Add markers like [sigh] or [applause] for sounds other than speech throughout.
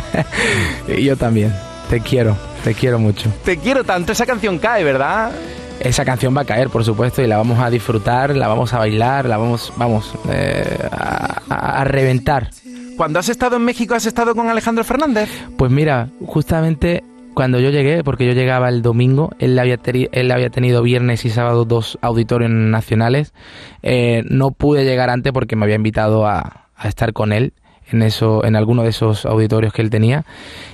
[laughs] y yo también. Te quiero, te quiero mucho. Te quiero tanto, esa canción cae, ¿verdad? Esa canción va a caer, por supuesto, y la vamos a disfrutar, la vamos a bailar, la vamos, vamos, eh, a, reventar. Cuando has estado en México, has estado con Alejandro Fernández. Pues mira, justamente cuando yo llegué, porque yo llegaba el domingo, él había, él había tenido viernes y sábado dos auditorios nacionales. Eh, no pude llegar antes porque me había invitado a, a estar con él en eso en alguno de esos auditorios que él tenía.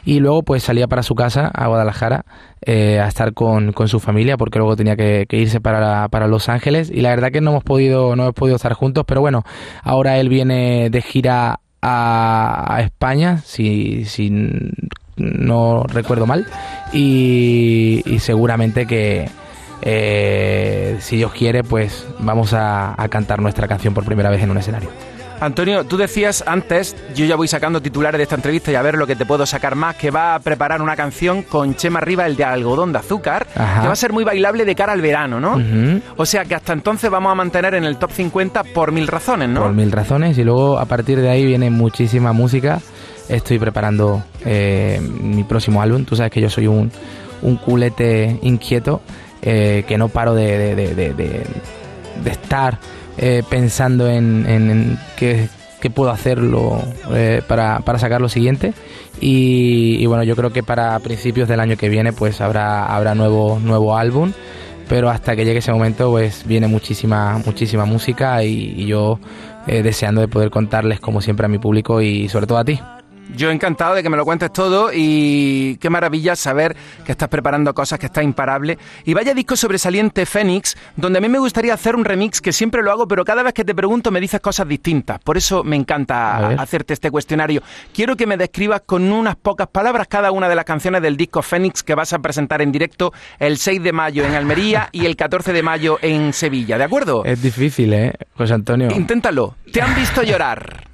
Y luego pues salía para su casa a Guadalajara eh, a estar con, con, su familia porque luego tenía que, irse para, para, Los Ángeles. Y la verdad que no hemos podido no hemos podido estar juntos pero bueno ahora él viene de gira a, España si, si no recuerdo mal. Y, seguramente que eh, si Dios quiere pues vamos a cantar nuestra canción por primera vez en un escenario Antonio, tú decías antes, yo ya voy sacando titulares de esta entrevista y a ver lo que te puedo sacar más, que va a preparar una canción con Chema Riva, el de algodón de azúcar, que va a ser muy bailable de cara al verano, ¿no? O sea que hasta entonces vamos a mantener en el top 50 por mil razones, ¿no? Por mil razones y luego a partir de ahí viene muchísima música. Estoy preparando eh, mi próximo álbum. Tú sabes que yo soy un, culete inquieto eh, que no paro de, de estar eh, pensando en, qué, puedo hacerlo eh, para, sacar lo siguiente. Y, bueno, yo creo que para principios del año que viene pues habrá, habrá nuevo, nuevo álbum. Pero hasta que llegue ese momento pues viene muchísima, muchísima música y, yo eh, deseando de poder contarles como siempre a mi público y sobre todo a ti. Yo encantado de que me lo cuentes todo y qué maravilla saber que estás preparando cosas, que está imparable. Y vaya disco sobresaliente Fénix, donde a mí me gustaría hacer un remix que siempre lo hago, pero cada vez que te pregunto me dices cosas distintas. Por eso me encanta hacerte este cuestionario. Quiero que me describas con unas pocas palabras cada una de las canciones del disco Fénix que vas a presentar en directo el 6 de mayo en Almería y el 14 de mayo en Sevilla, ¿de acuerdo? Es difícil, ¿eh, José Antonio? Inténtalo. ¿Te han visto llorar?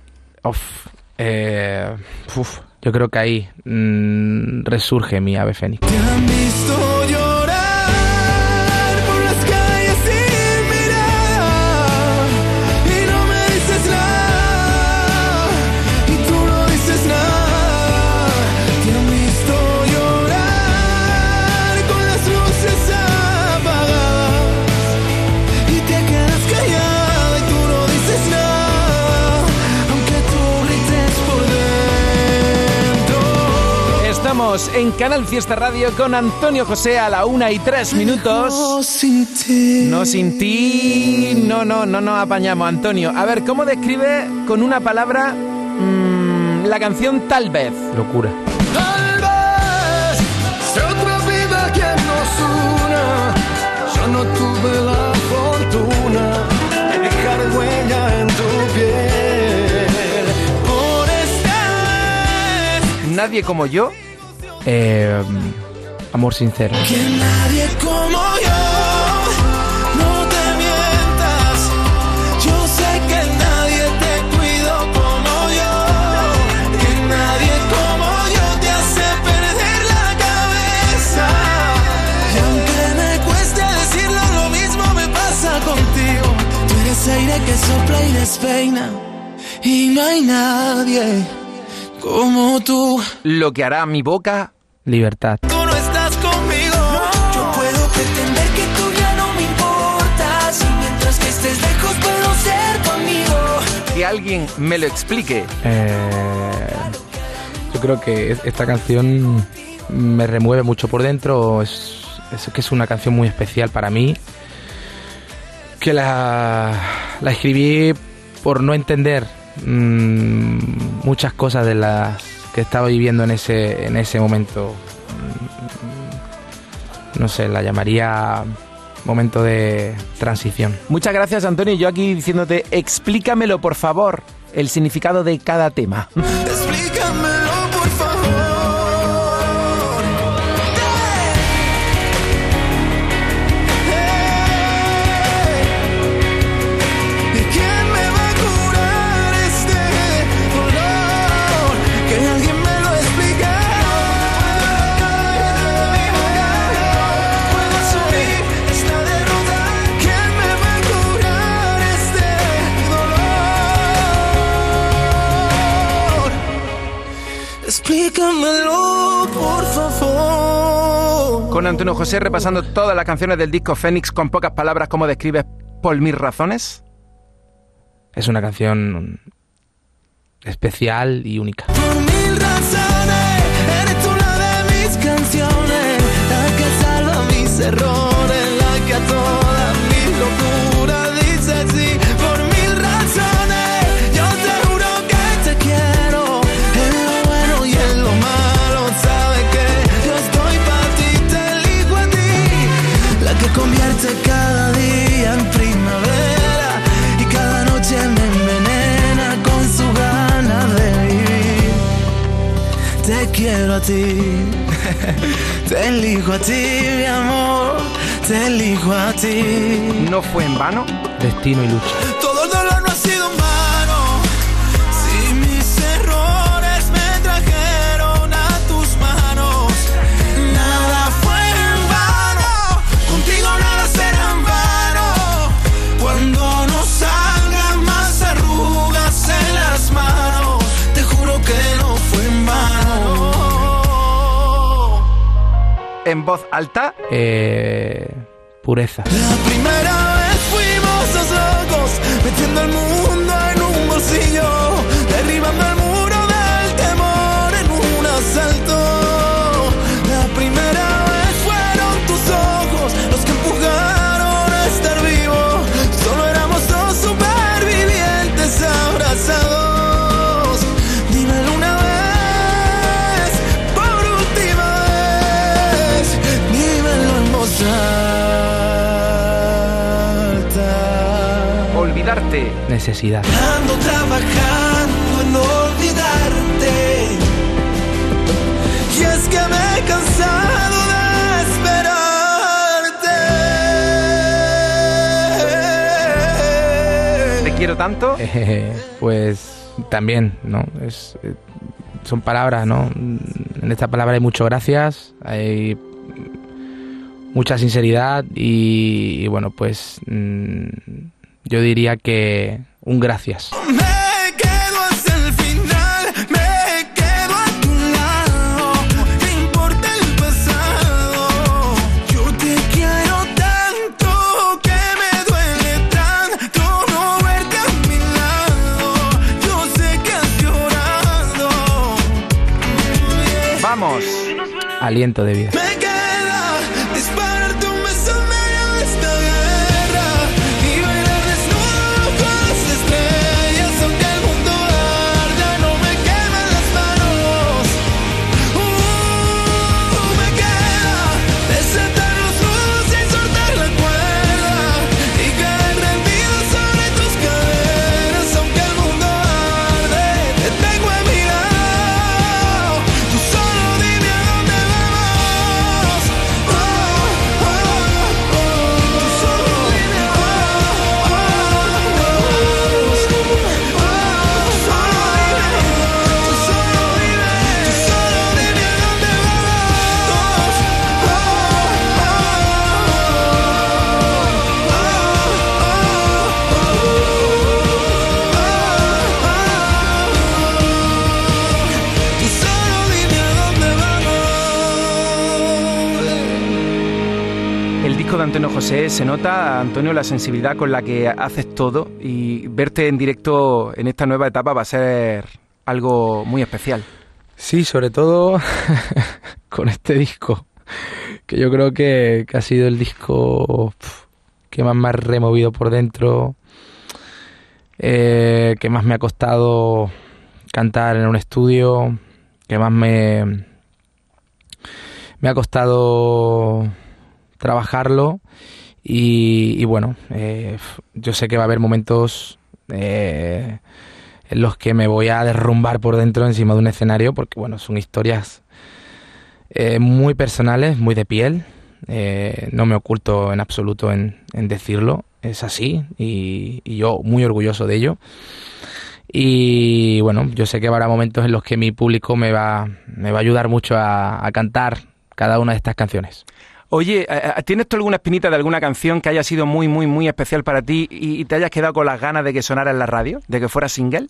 Uf. Eh, yo creo que ahí mm, resurge mi ave fénix. En Canal Fiesta Radio con Antonio José a la una y tres minutos. No sin ti. No sin ti. No, no, no nos apañamos, Antonio. A ver, ¿cómo describe con una palabra mm, la canción Tal vez? Locura. Tal vez otra vida que nos una. Yo no tuve la fortuna de dejar huella en tu piel. Por esta Nadie como yo eh, amor sincero. Que nadie como yo, no te mientas. Yo sé que nadie te cuido como yo. Que nadie como yo te hace perder la cabeza. Y aunque me cueste decirlo, lo mismo me pasa contigo. Tú eres aire que sopla y despeina. Y no hay nadie como tú. Lo que hará mi boca libertad. Tú no estás conmigo. Yo puedo pretender que tú ya no me importas. Y mientras que estés lejos puedo ser conmigo. Que alguien me lo explique. Eh, yo creo que esta canción me remueve mucho por dentro. Es, es que es una canción muy especial para mí. Que la, la escribí por no entender mmm, muchas cosas de las que estaba viviendo en ese, en ese momento. Mm, no sé, la llamaría momento de transición. Muchas gracias Antonio. Yo aquí diciéndote, explícamelo por favor, el significado de cada tema. Dígamelo, por favor. Con Antonio José repasando todas las canciones del disco Fénix con pocas palabras, ¿cómo describes por mil razones? Es una canción especial y única. Por mil razones, a ti, te elijo a ti, mi amor, te elijo a ti. ¿No fue en vano? Destino y lucha. En voz alta, Eh, pureza. La primera vez fuimos dos locos, metiendo el mundo en un bolsillo, olvidarte. Necesidad. Ando trabajando en olvidarte. Y es que me he cansado de esperarte. Te quiero tanto. Eh, [laughs] pues también, ¿no? Es, eh, son palabras, ¿no? En esta palabra hay mucho gracias, hay mucha sinceridad y, y bueno, pues mm, yo diría que un gracias. Me quedo hasta Antonio José se nota, Antonio, la sensibilidad con la que haces todo y verte en directo en esta nueva etapa va a ser algo muy especial. Sí, sobre todo [laughs] con este disco, que yo creo que, ha sido el disco que más me ha removido por dentro, eh, que más me ha costado cantar en un estudio, que más me ha costado trabajarlo y, bueno, eh, yo sé que va a haber momentos eh, en los que me voy a derrumbar por dentro encima de un escenario porque bueno, son historias eh, muy personales, muy de piel. eh, no me oculto en absoluto en, decirlo, es así y, yo muy orgulloso de ello. Y bueno, yo sé que habrá momentos en los que mi público me va, me va a ayudar mucho a cantar cada una de estas canciones. Oye, eh, eh, ¿tienes tú alguna espinita de alguna canción que haya sido muy, muy, muy especial para ti y te hayas quedado con las ganas de que sonara en la radio? ¿De que fuera single?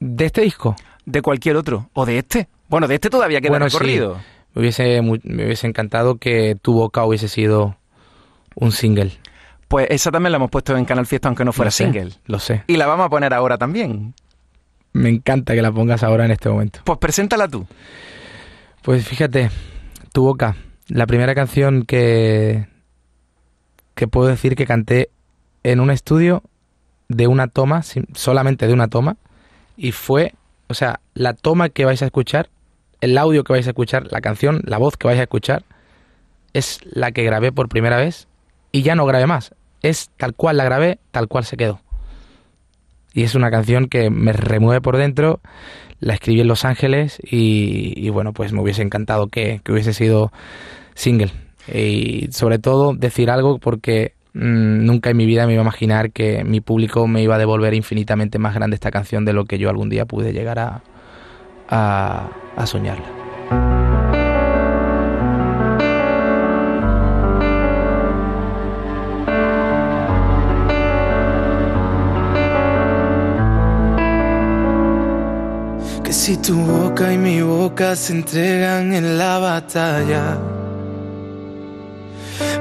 ¿De este disco? de cualquier otro, o de este. Bueno, de este todavía queda Bueno, sí. recorrido. Me hubiese, mu- me hubiese encantado que Tu Boca hubiese sido un single. Pues esa también la hemos puesto en Canal Fiesta, aunque no fuera Lo sé, single. Lo sé. Y la vamos a poner ahora también. Me encanta que la pongas ahora en este momento. Pues preséntala tú. Pues fíjate, Tu Boca, la primera canción que, que puedo decir que canté en un estudio de una toma, solamente de una toma, y fue, o sea, la toma que vais a escuchar, el audio que vais a escuchar, la canción, la voz que vais a escuchar, es la que grabé por primera vez y ya no grabé más. Es tal cual la grabé, tal cual se quedó. Y es una canción que me remueve por dentro, la escribí en Los Ángeles y, bueno, pues me hubiese encantado que, que hubiese sido single. Y sobre todo decir algo porque mm, nunca en mi vida me iba a imaginar que mi público me iba a devolver infinitamente más grande esta canción de lo que yo algún día pude llegar a, a, a soñarla. Si tu boca y mi boca se entregan en la batalla.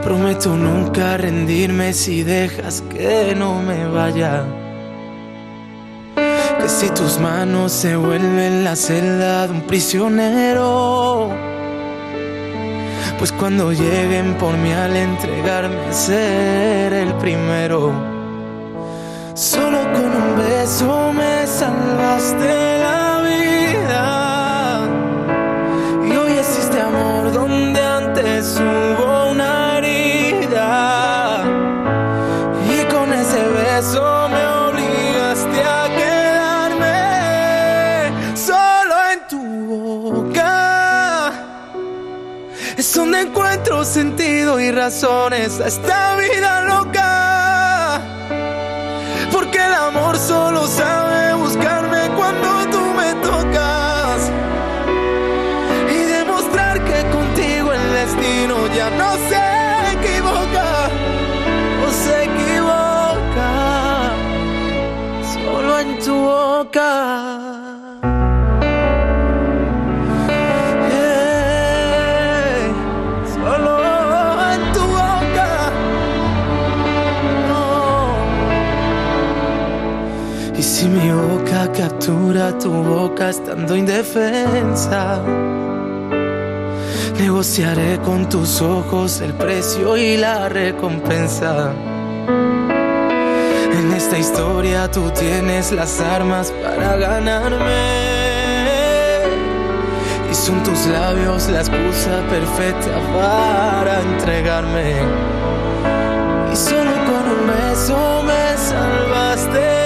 Prometo nunca rendirme si dejas que no me vaya. Que si tus manos se vuelven la celda de un prisionero. Pues cuando lleguen por mí al entregarme seré el primero. Solo con un beso me salvaste la y razones a esta vida loca. Porque el amor solo sabe buscarme cuando tú me tocas. Y demostrar que contigo el destino ya no se equivoca. No se equivoca. Solo en tu boca. Tu boca estando indefensa, negociaré con tus ojos el precio y la recompensa. En esta historia tú tienes las armas para ganarme. Y son tus labios la excusa perfecta para entregarme. Y solo con un beso me salvaste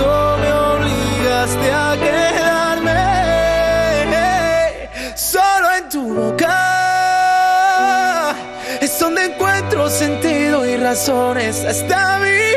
beso me obligaste a quedarme solo en tu boca. Es donde encuentro sentido y razones a esta vida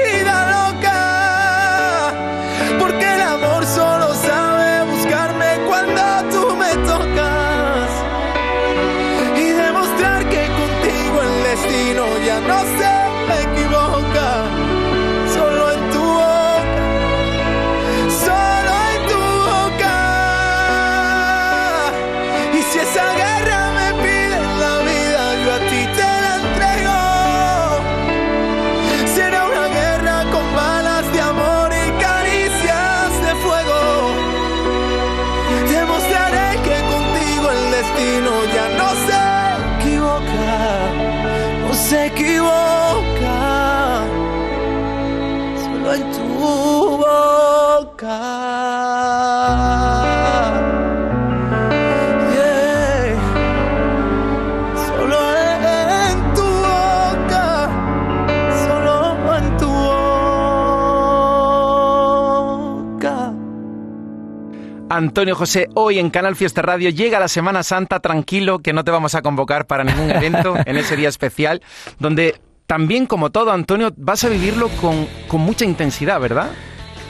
Antonio José, hoy en Canal Fiesta Radio llega la Semana Santa, tranquilo, que no te vamos a convocar para ningún evento [laughs] en ese día especial, donde también, como todo, Antonio, vas a vivirlo con, con mucha intensidad, ¿verdad?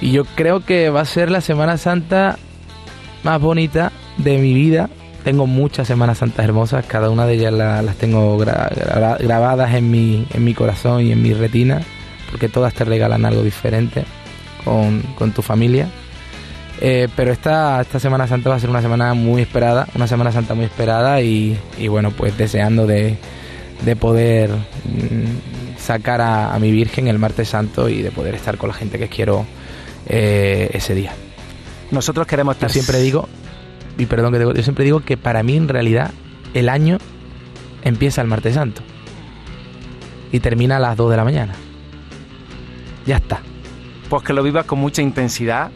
Y yo creo que va a ser la Semana Santa más bonita de mi vida tengo muchas Semanas Santas hermosas, cada una de ellas la- las tengo gra- gra- grabadas en mi, en mi corazón y en mi retina, porque todas te regalan algo diferente con, con tu familia. Eh, pero esta, esta Semana Santa va a ser una semana muy esperada, una Semana Santa muy esperada y, y bueno, pues deseando de, de poder mm, sacar a, a mi Virgen el martes santo y de poder estar con la gente que quiero eh, ese día. Nosotros queremos Yo estar siempre digo, y perdón que te digo, yo siempre digo que para mí en realidad el año empieza el martes santo y termina a las 2 de la mañana. Ya está. pues que lo vivas con mucha intensidad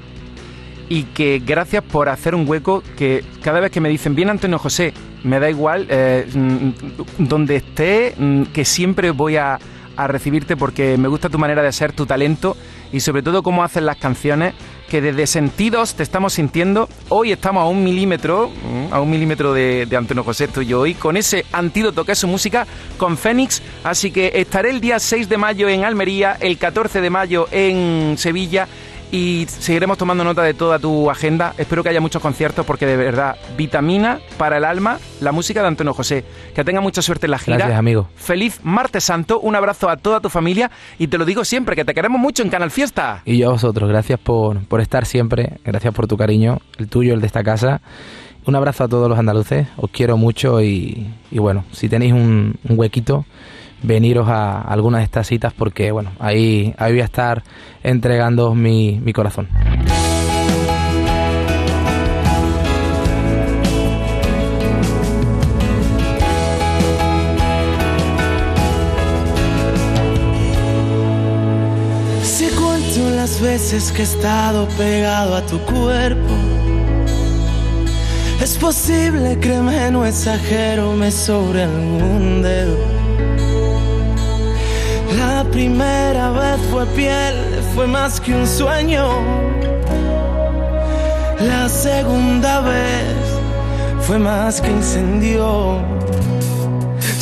y que gracias por hacer un hueco que cada vez que me dicen, bien Antonio José, me da igual, eh, mm, donde esté, mm, que siempre voy a, a recibirte porque me gusta tu manera de ser, tu talento y sobre todo cómo haces las canciones, que desde sentidos te estamos sintiendo. Hoy estamos a un milímetro, mm, a un milímetro de, Antonio José, estoy yo hoy, con ese antídoto que es su música, con Fénix. Así que estaré el día 6 de mayo en Almería, el 14 de mayo en Sevilla y seguiremos tomando nota de toda tu agenda. Espero que haya muchos conciertos porque de verdad, vitamina para el alma, la música de Antonio José. Que tenga mucha suerte en la gira. Gracias, amigo. Feliz martes santo, un abrazo a toda tu familia y te lo digo siempre, que te queremos mucho en Canal Fiesta. Y yo a vosotros, gracias por, por estar siempre, gracias por tu cariño, el tuyo, el de esta casa. Un abrazo a todos los andaluces, os quiero mucho y, y bueno, si tenéis un, un huequito, veniros a alguna de estas citas porque bueno, ahí, ahí voy a estar entregando mi, mi corazón. Si cuento las veces que he estado pegado a tu cuerpo, es posible, créeme, no exagero, me sobre algún dedo. La primera vez fue piel, fue más que un sueño. La segunda vez fue más que incendio.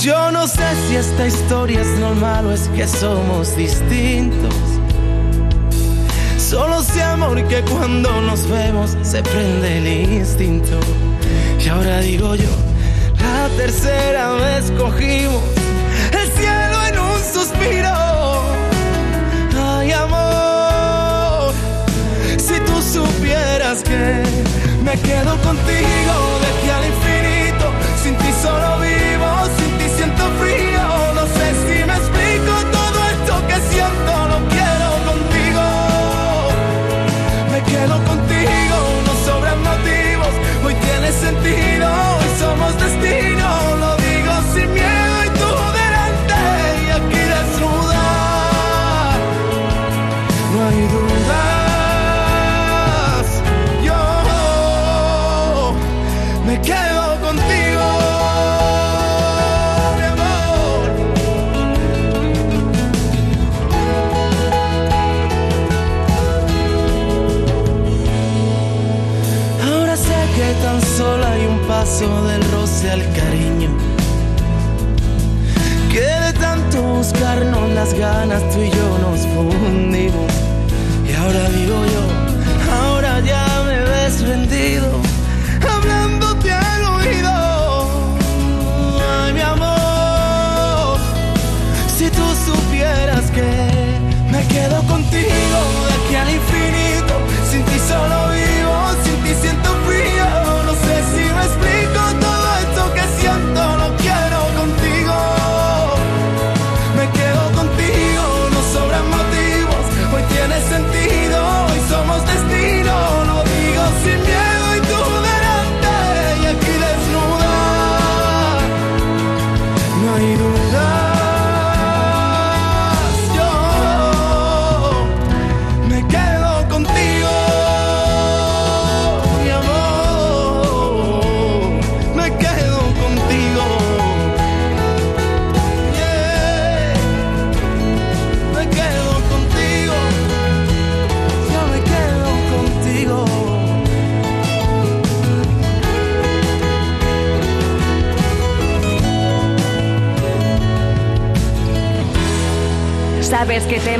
Yo no sé si esta historia es normal o es que somos distintos. Solo sé amor que cuando nos vemos se prende el instinto. Y ahora digo yo, la tercera vez cogimos que me quedo contigo de aquí al infinito. Sin ti solo vivo, sin ti siento frío. No sé si me explico todo esto que siento, lo quiero contigo. Me quedo contigo, no sobran motivos. Hoy tiene sentido, hoy somos destino. Del roce al cariño. Que de tanto buscarnos las ganas tú y yo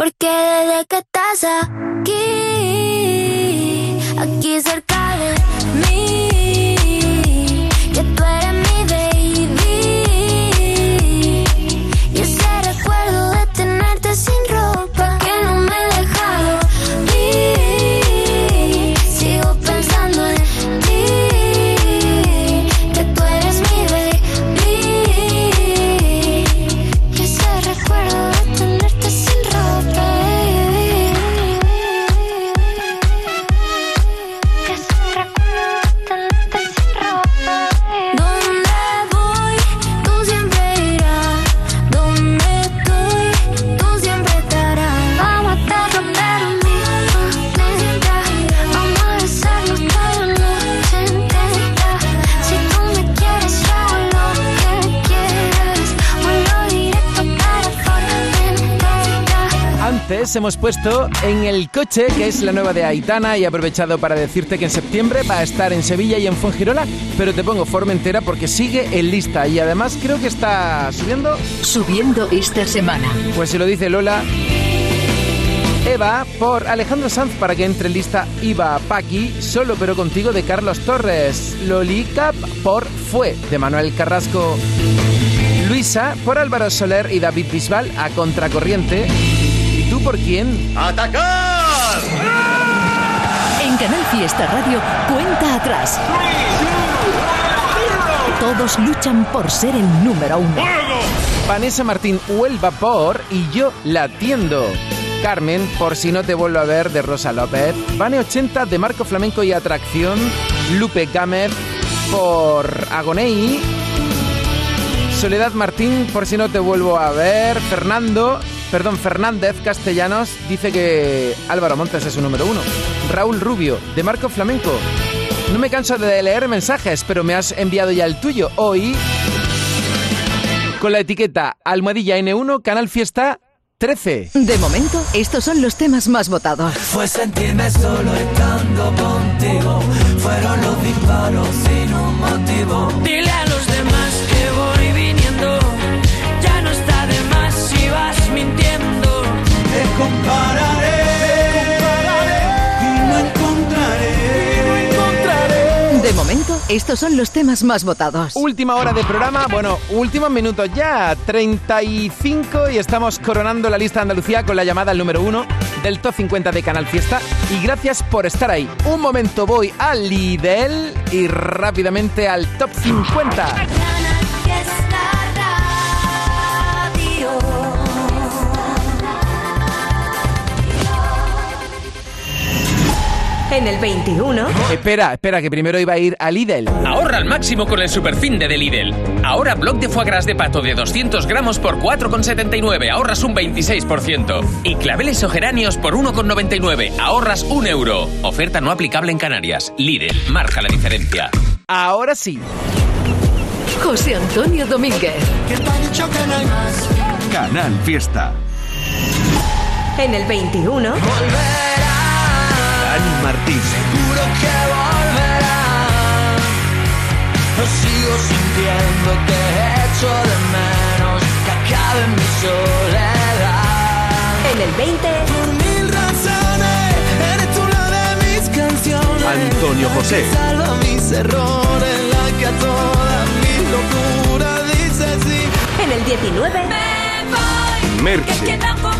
porque desde que estás aquí, aquí cerca Hemos puesto en el coche, que es la nueva de Aitana, y he aprovechado para decirte que en septiembre va a estar en Sevilla y en Fongirola, pero te pongo Formentera porque sigue en lista y además creo que está subiendo. Subiendo esta semana. Pues si lo dice Lola. Eva por Alejandro Sanz para que entre en lista Iba Paqui, solo pero contigo de Carlos Torres. Lolica por Fue de Manuel Carrasco. Luisa por Álvaro Soler y David Bisbal a contracorriente. ¿Y tú por quién? ¡Atacar! En Canal Fiesta Radio, cuenta atrás. Todos luchan por ser el número uno. Vanessa Martín Huelva por Y yo la atiendo. Carmen, por si no te vuelvo a ver, de Rosa López. Vane 80 de Marco Flamenco y Atracción. Lupe Gámez por Agonei. Soledad Martín, por si no te vuelvo a ver. Fernando, perdón, Fernández Castellanos dice que Álvaro Montes es su número uno. Raúl Rubio, de Marco Flamenco. No me canso de leer mensajes, pero me has enviado ya el tuyo hoy con la etiqueta Almohadilla N1 Canal Fiesta 13. De momento, estos son los temas más votados. Fue sentirme solo estando contigo. Fueron los disparos sin un motivo. Dile De momento, estos son los temas más votados. Última hora de programa, bueno, últimos minutos ya, 35 y estamos coronando la lista de Andalucía con la llamada al número uno del Top 50 de Canal Fiesta y gracias por estar ahí. Un momento voy al Lidl y rápidamente al Top 50. En el 21, Espera, espera, que primero iba a ir al Lidl. Ahorra al máximo con el superfin de Lidl. Ahora bloc de foie gras de pato de 200 gramos por 4,79, ahorras un 26%. Y claveles o geranios por 1,99, ahorras un euro. Oferta no aplicable en Canarias. Lidl, marca la diferencia. Ahora sí. José Antonio Domínguez. Canal Fiesta. en el 21, Dani Martín. Seguro que volverá. Lo sigo sintiendo que echo de menos que acabe mi soledad. en el 20, Por mil razones, eres tú la de mis canciones. Antonio José. Que salva mis errores, la que a toda mi locura dice sí. en el 19, Merche. con mis amigos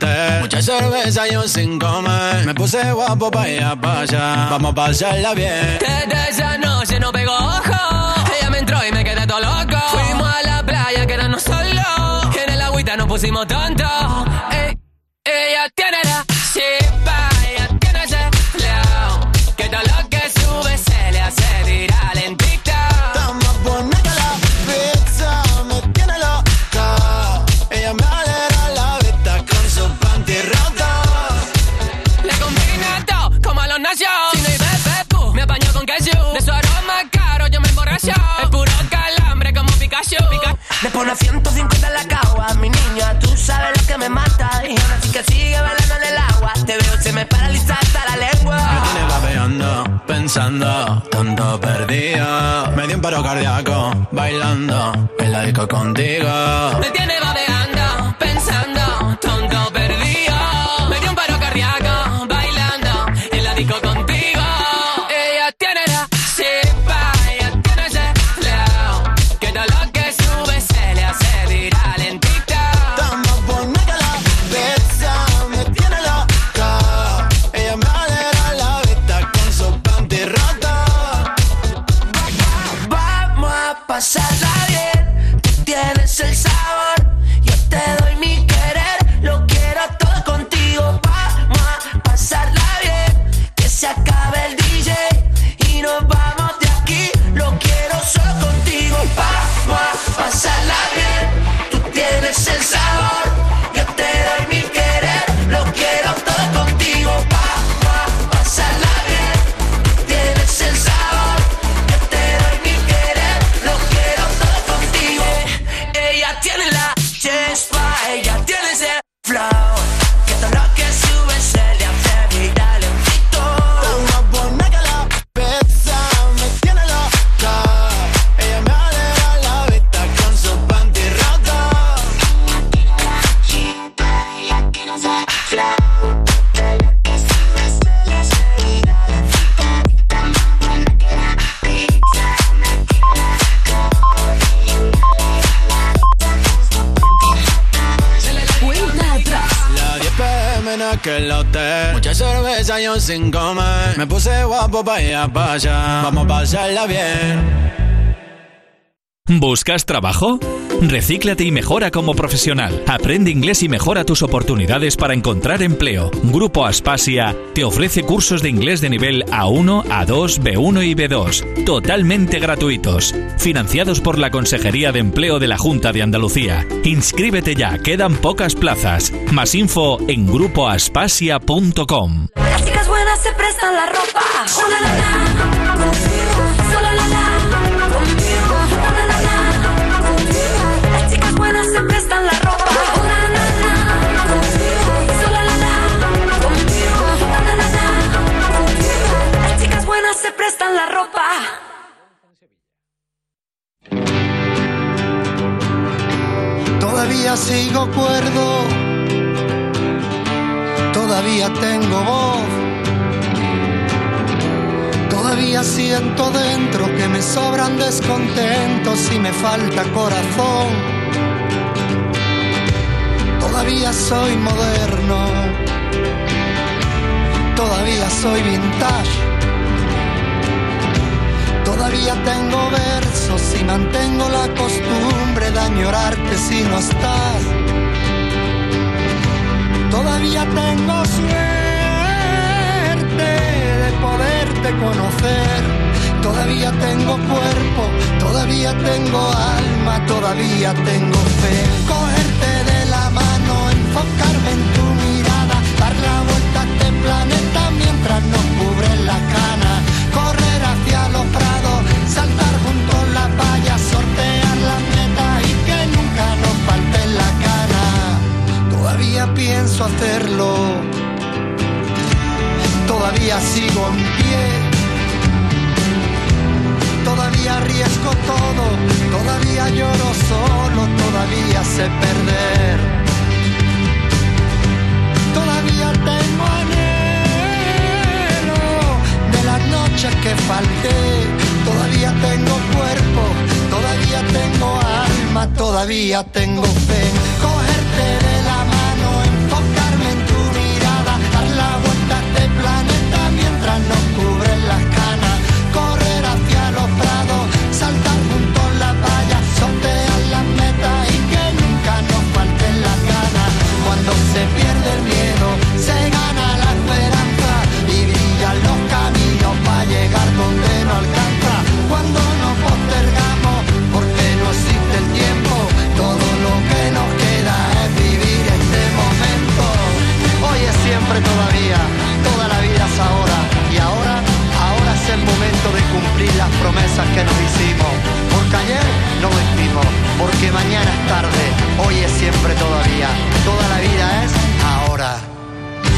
Mucha cerveza yo sin comer. Me puse guapo pa' ir a allá. Vamos a pasarla bien. Desde esa noche no pegó ojo. Ella me entró y me quedé todo loco. Fuimos a la playa, quedarnos solos. En el agüita nos pusimos tontos. Ey, Pone 150 en la cagua, mi niña, tú sabes lo que me mata. Y aún así que sigue bailando en el agua. Te veo, se me paraliza hasta la lengua. Me tiene babeando, pensando, tanto perdido. Me dio un paro cardíaco, bailando en la disco contigo. Me tiene babeando, sin comer. Me puse guapo pa'. Vamos a pasarla bien. ¿Buscas trabajo? Recíclate y mejora como profesional. Aprende inglés y mejora tus oportunidades para encontrar empleo. Grupo Aspasia te ofrece cursos de inglés de nivel A1, A2, B1 y B2, totalmente gratuitos, financiados por la Consejería de Empleo de la Junta de Andalucía. Inscríbete ya, quedan pocas plazas. Más info en grupoaspasia.com. La ropa. Una la la, la la, la la. Las chicas buenas se prestan la ropa. La la, la la, la la. Las chicas buenas se prestan la ropa. Todavía sigo cuerdo, todavía tengo voz, todavía siento dentro que me sobran descontentos y me falta corazón. Todavía soy moderno, todavía soy vintage. Todavía tengo versos y mantengo la costumbre de añorarte si no estás. Todavía tengo suerte de conocer. Todavía tengo cuerpo, todavía tengo alma, todavía tengo fe. Cogerte de la mano, enfocarme en tu mirada, dar la vuelta a este planeta mientras nos cubren la cana. Correr hacia los prados, saltar junto a la valla, sortear las metas y que nunca nos falte la cara. Todavía pienso hacerlo, todavía sigo en pie. Todavía arriesgo todo, todavía lloro solo, todavía sé perder. Todavía tengo anhelo de las noches que falté. Todavía tengo cuerpo, todavía tengo alma, todavía tengo fe. Cogerte promesas que nos hicimos. Porque ayer no lo hicimos, porque mañana es tarde, hoy es siempre todavía, toda la vida es ahora.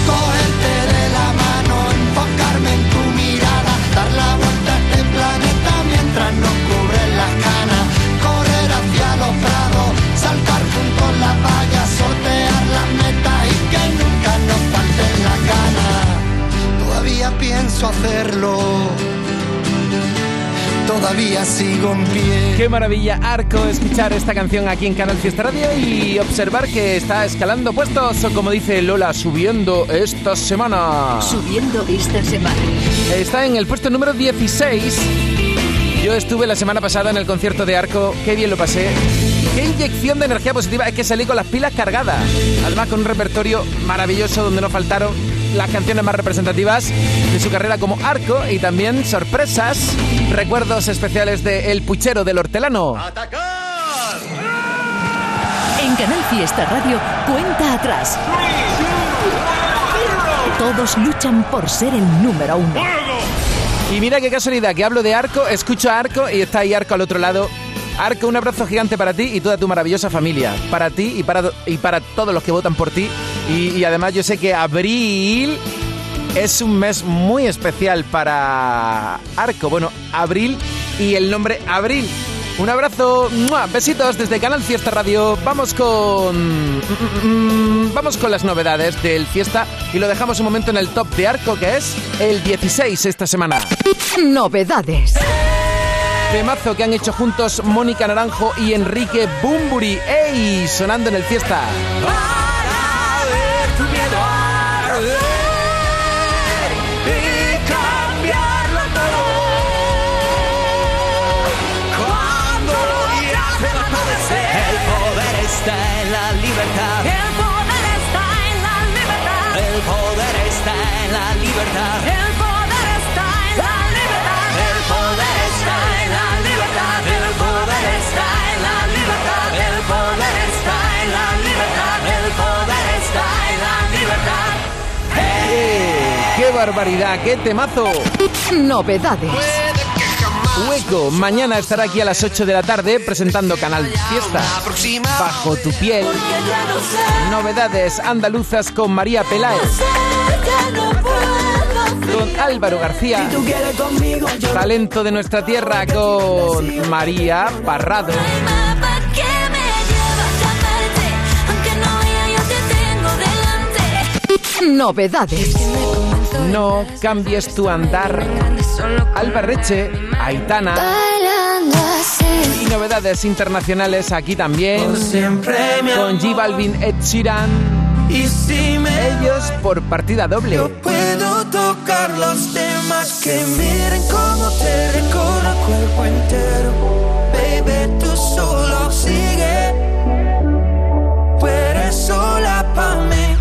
Cogerte de la mano, enfocarme en tu mirada, dar la vuelta a este planeta mientras nos cubren las canas, correr hacia los prados, saltar junto a la valla, sortear las metas y que nunca nos falten las ganas. Todavía pienso hacerlo, todavía sigo en pie. Qué maravilla, Arco, escuchar esta canción aquí en Canal Fiesta Radio y observar que está escalando puestos, o como dice Lola, subiendo esta semana. Subiendo esta semana. Está en el puesto número 16. Yo estuve la semana pasada en el concierto de Arco, qué bien lo pasé. Qué inyección de energía positiva, es que salí con las pilas cargadas. Además con un repertorio maravilloso donde no faltaron las canciones más representativas de su carrera como Arco y también sorpresas, recuerdos especiales de El Puchero del Hortelano. En Canal Fiesta Radio, cuenta atrás. Todos luchan por ser el número uno. Y mira qué casualidad, que hablo de Arco, escucho a Arco y está ahí Arco al otro lado. Arco, un abrazo gigante para ti y toda tu maravillosa familia. Para ti y para, y para todos los que votan por ti. Y, además yo sé que abril es un mes muy especial para Arco. Bueno, abril y el nombre Abril. Un abrazo, besitos desde Canal Fiesta Radio. Vamos con. mm, Vamos con las novedades del Fiesta y lo dejamos un momento en el top de Arco, que es el 16 esta semana. Novedades. Temazo que han hecho juntos Mónica Naranjo y Enrique Bumburi. ¡Ey! Sonando en el fiesta. Para ver tu miedo arder y. Cuando el poder está en la libertad. El poder está en la libertad. El poder está en la libertad. Barbaridad! ¡Qué temazo! Novedades. Hueco, mañana estará aquí a las 8 de la tarde presentando Canal Fiesta. Bajo tu piel. Novedades andaluzas con María Peláez. Con Álvaro García. Talento de nuestra tierra con María Parrado. Novedades. No cambies tu andar. Albarreche, Aitana. Y novedades internacionales aquí también. Con G Balvin, Ed Sheeran. Y si me Ellos por partida doble. puedo tocar los temas que miren cómo te recorro el cuerpo entero. Baby, tú solo sigue. Tú eres sola pa' mí.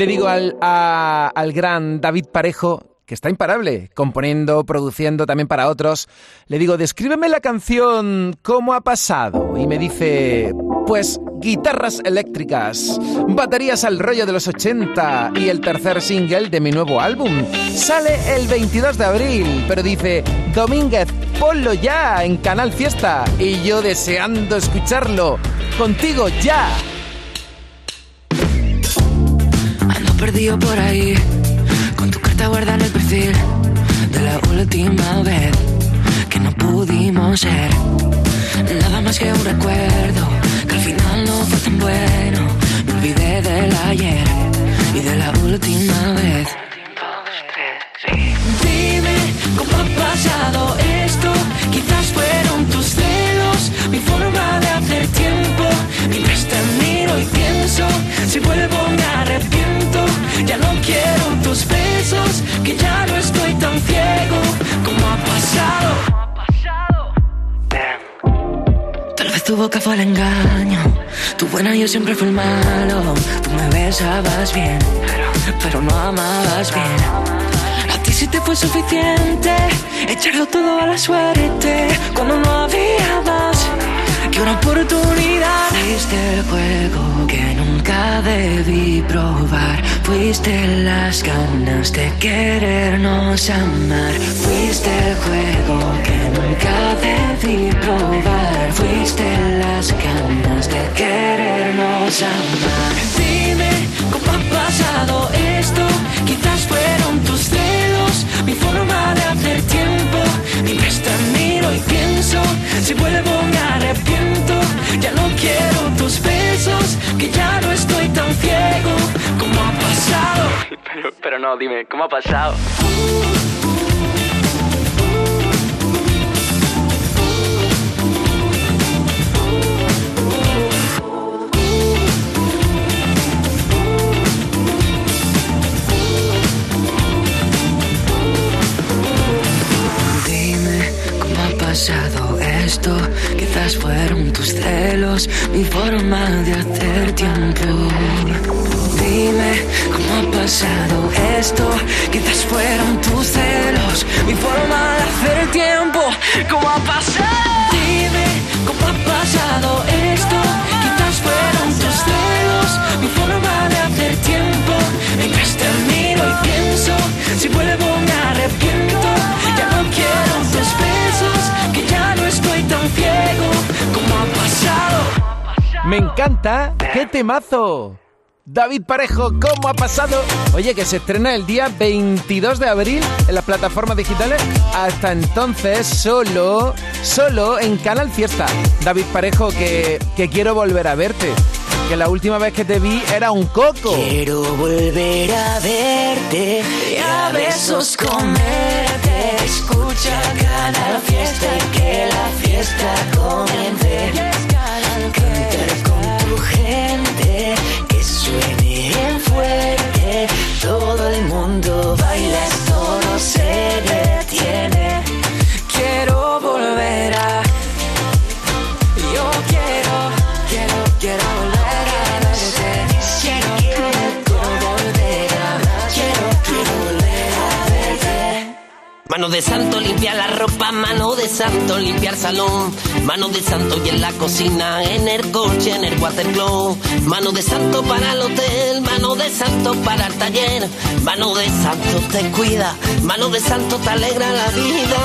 Le digo al, al gran David Parejo, que está imparable, componiendo, produciendo también para otros. Le digo, descríbeme la canción ¿Cómo ha pasado? Y me dice, pues guitarras eléctricas, baterías al rollo de los 80 y el tercer single de mi nuevo álbum. Sale el 22 de abril, pero dice, Domínguez, ponlo ya en Canal Fiesta. Y yo deseando escucharlo. Contigo ya. Perdido por ahí, con tu carta guardada en el perfil de la última vez que no pudimos ser. Nada más que un recuerdo, que al final no fue tan bueno. Me olvidé del ayer y de la última vez. Dime cómo ha pasado esto. Quizás fueron tus celos, mi forma de hacer tiempo. Mientras te miro y pienso, si vuelvo me arrepiento. Ya no quiero tus besos, que ya no estoy tan ciego. Como ha pasado. Tal vez tu boca fue el engaño, tu buena yo siempre fui el malo. Tú me besabas bien, pero, no amabas bien. A ti sí te fue suficiente echarlo todo a la suerte cuando no había más que una oportunidad. Fuiste el juego que nunca debí probar. Fuiste las ganas de querernos amar. Fuiste el juego que nunca debí probar. Fuiste las ganas de querernos amar. Dime cómo ha pasado esto. Quizás mi forma de hacer tiempo. Mientras te miro y pienso, si vuelvo me arrepiento. Ya no quiero tus besos, que ya no estoy tan ciego. ¿Cómo ha pasado? [laughs] Pero, pero no, dime, ¿cómo ha pasado? Dime pasado esto. Quizás fueron tus celos, mi forma de hacer tiempo. Dime cómo ha pasado esto. Quizás fueron tus celos, mi forma de hacer tiempo. ¿Cómo ha pasado? Dime cómo ha pasado esto. Quizás fueron tus celos, mi forma de hacer tiempo. Mientras te miro y pienso, si vuelvo Me encanta. ¡Qué temazo! David Parejo, ¿cómo ha pasado? Oye, que se estrena el día 22 de abril en las plataformas digitales. Hasta entonces, solo, solo en Canal Fiesta. David Parejo, que, que quiero volver a verte. Que la última vez que te vi era un coco. Quiero volver a verte y a besos comerte. Escucha cada fiesta y que la fiesta comience. Cantar gente, que suene fuerte. Todo el mundo baila, esto no se Mano de santo limpiar la ropa, mano de santo limpiar salón, mano de santo y en la cocina, en el coche, en el watercloak, mano de santo para el hotel, mano de santo para el taller, mano de santo te cuida, mano de santo te alegra la vida,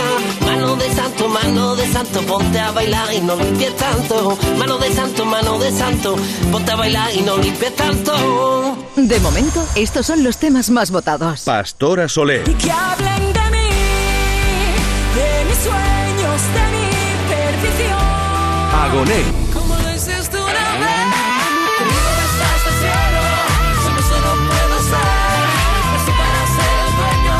mano de santo, mano de santo, ponte a bailar y no limpies tanto, mano de santo, mano de santo, ponte a bailar y no limpies tanto. De momento, estos son los temas más votados. Pastora Soler. Agoné. Como lo hiciste una vez, conmigo me estás de cielo. Solo solo puedo ser, así para ser el dueño.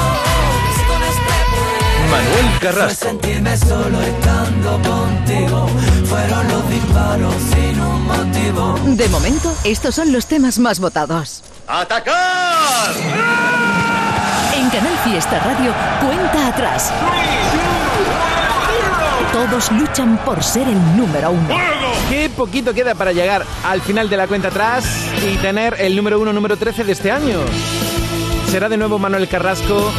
así con este poder. Manuel Carrasco. sentirme solo estando contigo. Fueron los disparos sin un motivo. De momento, estos son los temas más votados. ¡Atacar! En Canal Fiesta Radio, cuenta atrás. Todos luchan por ser el número uno. Qué poquito queda para llegar al final de la cuenta atrás y tener el número uno, número 13 de este año. ¿Será de nuevo Manuel Carrasco?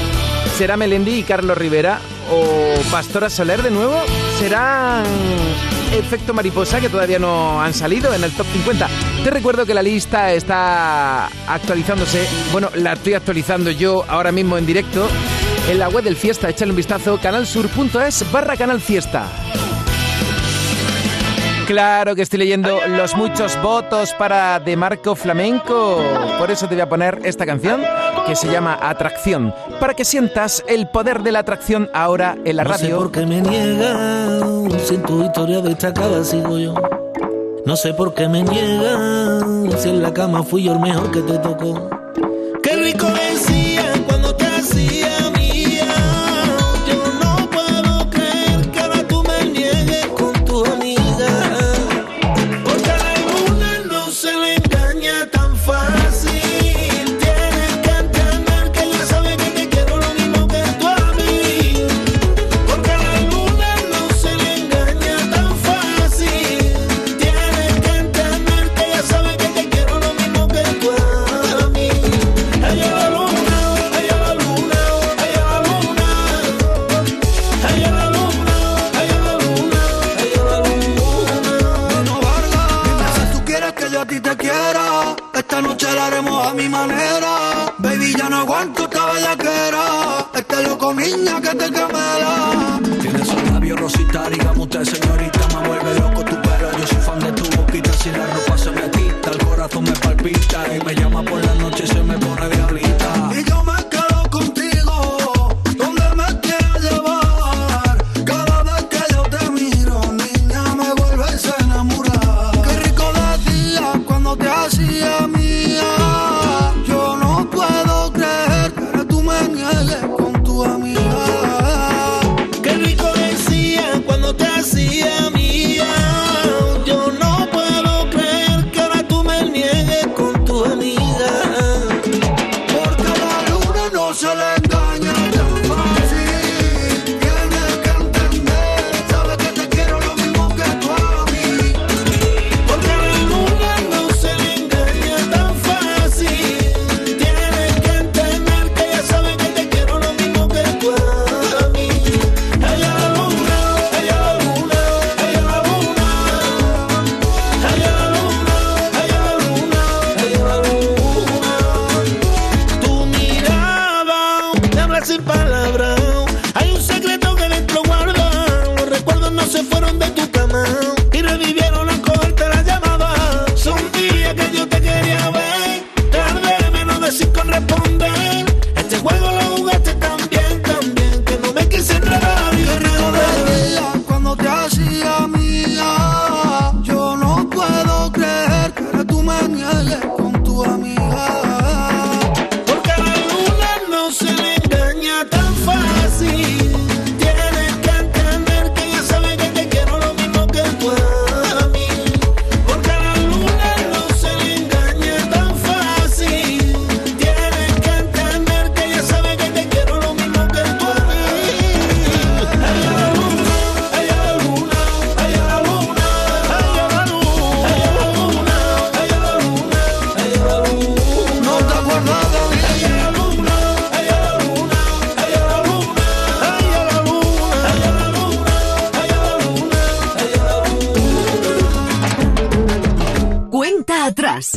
¿Será Melendi y Carlos Rivera? ¿O Pastora Soler de nuevo? ¿Será Efecto Mariposa que todavía no han salido en el top 50? Te recuerdo que la lista está actualizándose. Bueno, la estoy actualizando yo ahora mismo en directo en la web del Fiesta. Échale un vistazo, canalsur.es barra Canal Fiesta. Claro que estoy leyendo los muchos votos para De Marco Flamenco. Por eso te voy a poner esta canción que se llama Atracción. Para que sientas el poder de la atracción ahora en la No sé radio. por qué me niegan, si en tu historia destacada sigo yo. No sé por qué me niegan, si en la cama fui yo el mejor que te tocó. Niña que te quemera. Tienes un labio rosita, digamos usted señorita, me vuelve loco tu pelo. Yo soy fan de tu boquita, si la ropa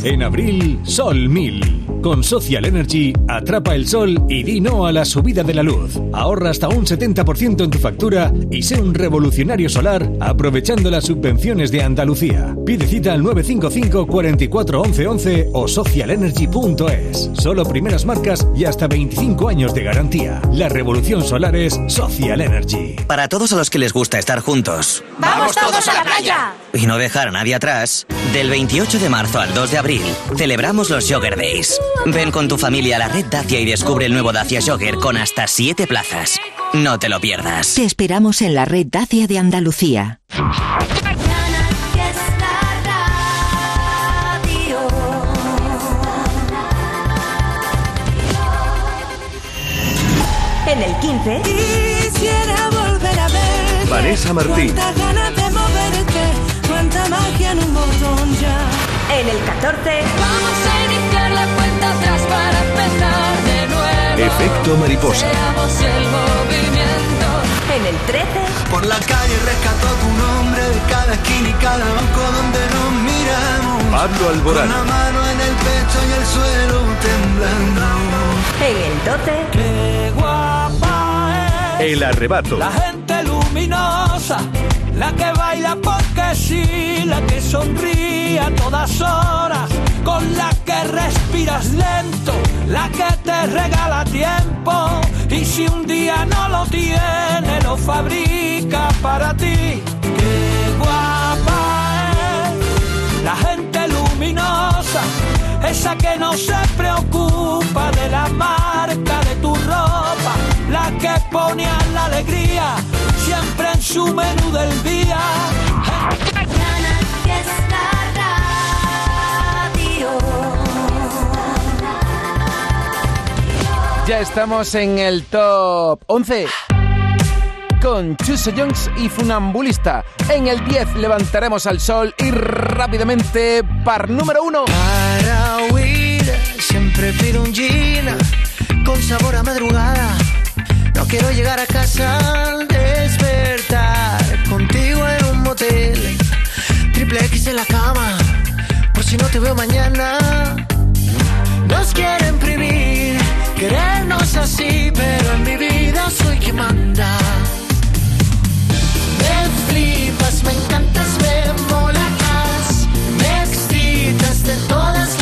En abril, Sol 1000. Con Social Energy, atrapa el sol y di no a la subida de la luz. Ahorra hasta un 70% en tu factura y sé un revolucionario solar aprovechando las subvenciones de Andalucía. Pide cita al 955 44 11 11 o socialenergy.es. Solo primeras marcas y hasta 25 años de garantía. La revolución solar es Social Energy. Para todos a los que les gusta estar juntos. ¡Vamos todos a la playa! Y no dejar a nadie atrás. Del 28 de marzo al 2 de abril, celebramos los Jogger Days. Ven con tu familia a la red Dacia y descubre el nuevo Dacia Jogger con hasta 7 plazas. No te lo pierdas. Te esperamos en la red Dacia de Andalucía. En el 15, Quisiera volver a ver. Vanessa Martín. Ganas de moverte, cuánta magia en un botón ya. en el 14, Vamos a Efecto mariposa. En el 13, Por la calle rescató tu nombre de cada esquina y cada banco donde nos miramos. Pablo Con Alborán. la mano en el pecho y el suelo temblando. en el 12, Qué guapa es. El arrebato. La gente luminosa, la que baila porque sí, la que sonríe a todas horas, con la que respiras lento, la que te regala tiempo y si un día no lo tiene, lo fabrica para ti. Qué guapa es la gente luminosa, esa que no se preocupa de la marca de tu ropa, la que pone a la alegría su menú del día. Ya estamos en el top 11 con Chuso Jones y Funambulista. En el 10 levantaremos al sol y rápidamente par número 1. Para huir, siempre pido un gin con sabor a madrugada. No quiero llegar a casa al despertar contigo en un motel. Triple X en la cama, por si no te veo mañana. Nos quieren prohibir querernos así, pero en mi vida soy quien manda. Me flipas, me encantas, me molas, me excitas de todas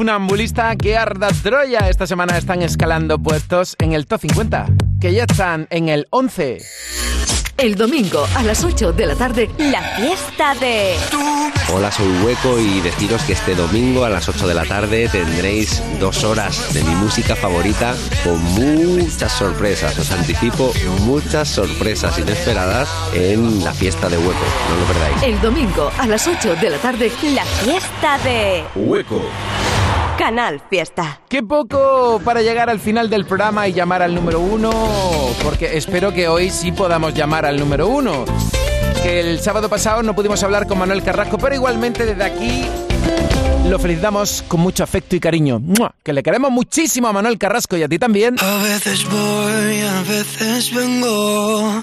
Funambulista, que arda Troya. Esta semana están escalando puestos en el top 50, que ya están en el 11. El domingo a las 8 de la tarde, la fiesta de... Hola, soy Hueco y deciros que este domingo a las 8 de la tarde tendréis dos horas de mi música favorita con muchas sorpresas. Os anticipo muchas sorpresas inesperadas en la fiesta de Hueco. No lo perdáis. El domingo a las 8 de la tarde, La fiesta de Hueco. Canal Fiesta. Qué poco para llegar al final del programa y llamar al número uno, porque espero que hoy sí podamos llamar al número uno. Que el sábado pasado no pudimos hablar con Manuel Carrasco, pero igualmente desde aquí lo felicitamos con mucho afecto y cariño. ¡Mua! Que le queremos muchísimo a Manuel Carrasco y a ti también. A veces voy, a veces vengo.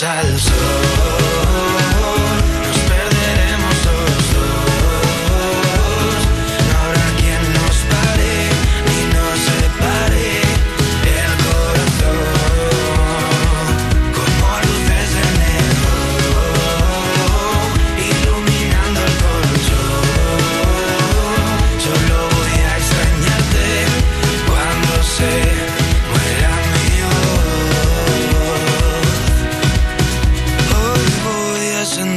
Al.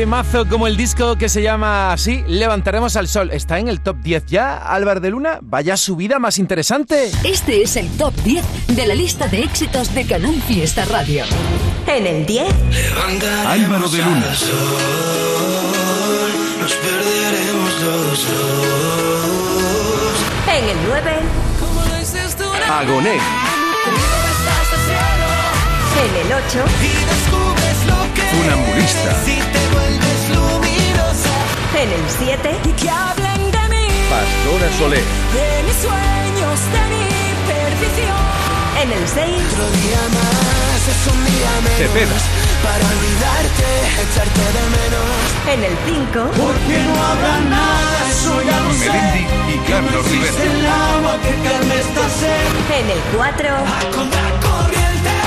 Temazo como el disco que se llama así, Levantaremos al Sol. Está en el top 10 ya, Álvaro de Luna. Vaya subida más interesante. Este es el top 10 de la lista de éxitos de Canal Fiesta Radio. En el 10, Álvaro de Luna. al sol, nos perderemos los dos. en el 9, Agoné. en el 8, Funambulista. si te vuelves luminosa. en el 7, Y que hablen de mí, Pastora Soler. de mis sueños, de mi perdición. en el 6, Otro día más entonces un día menos Cepeda. Para olvidarte, echarte de menos En el 5. Porque no habrá nada, eso ya lo sé Melendi y Carlos Existe Rivera. el agua que calme esta sed En el 4.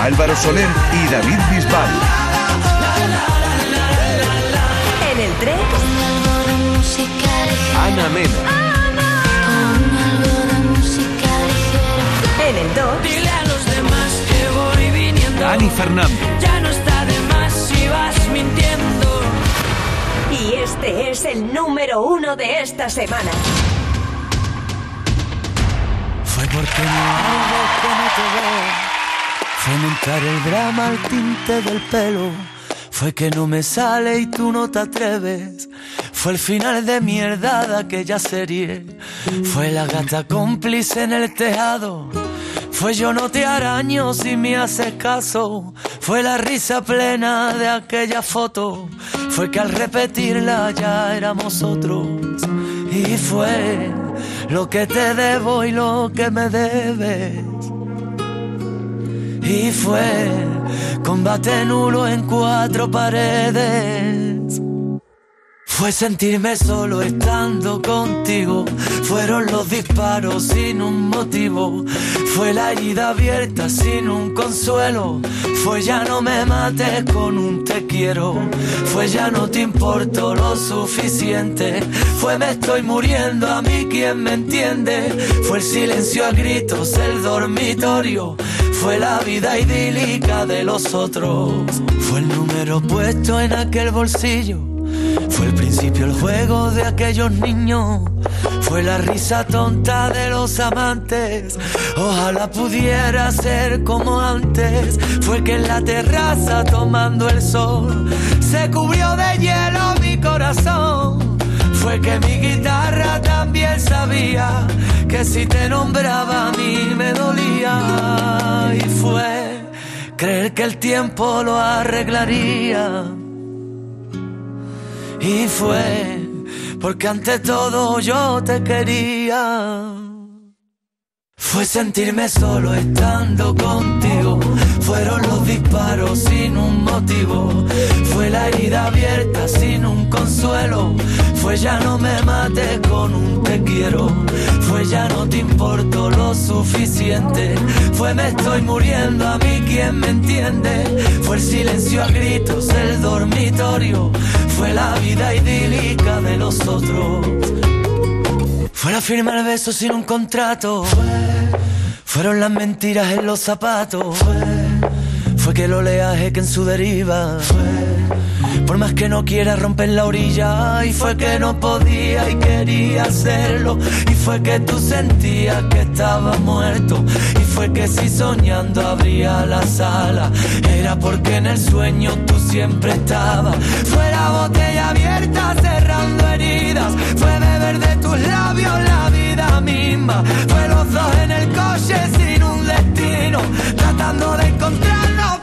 Álvaro Soler y David Bisbal. En el 3. Ana Mena. En el 2. Dile a los demás que voy viniendo. Dani Fernández. Ya no está de más si vas mintiendo. Y este es el número 1 de esta semana. Fue porque no hago que no te veo. Fue montar el drama al tinte del pelo. Fue que no me sale y tú no te atreves. Fue el final de mierda de aquella serie. Fue la gata cómplice en el tejado. Fue yo no te araño si me haces caso. Fue la risa plena de aquella foto. Fue que al repetirla ya éramos otros. Y fue lo que te debo y lo que me debes. Y fue combate nulo en cuatro paredes. Fue sentirme solo estando contigo. Fueron los disparos sin un motivo. Fue la herida abierta sin un consuelo. Fue ya no me mates con un te quiero. Fue ya no te importo lo suficiente. Fue me estoy muriendo a mí quien me entiende. Fue el silencio a gritos, el dormitorio. Fue la vida idílica de los otros. Fue el número puesto en aquel bolsillo. Fue el principio el juego de aquellos niños. Fue la risa tonta de los amantes. Ojalá pudiera ser como antes. Fue que en la terraza tomando el sol se cubrió de hielo mi corazón. Fue que mi guitarra también sabía que si te nombraba a mí me dolía. Y fue creer que el tiempo lo arreglaría. Y fue porque ante todo yo te quería. Fue sentirme solo estando contigo. Fueron los disparos sin un motivo. Fue la herida abierta sin un consuelo. Fue ya no me mates con un te quiero. Fue ya no te importo lo suficiente. Fue me estoy muriendo a mí quien me entiende. Fue el silencio a gritos, el dormitorio. Fue la vida idílica de los otros. Fue la firma el beso sin un contrato. Fueron las mentiras en los zapatos. Fue que el oleaje que en su deriva. Por más que no quiera romper la orilla. Y fue que no podía y quería hacerlo. Y fue que tú sentías que estaba muerto. Y fue que si soñando abría la sala. Era porque en el sueño tú siempre estabas. Fue la botella abierta cerrando heridas. Fue beber de tus labios la vida misma. Fue los dos en el coche sin un destino. Tratando de encontrarnos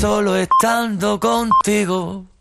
Solo estando contigo.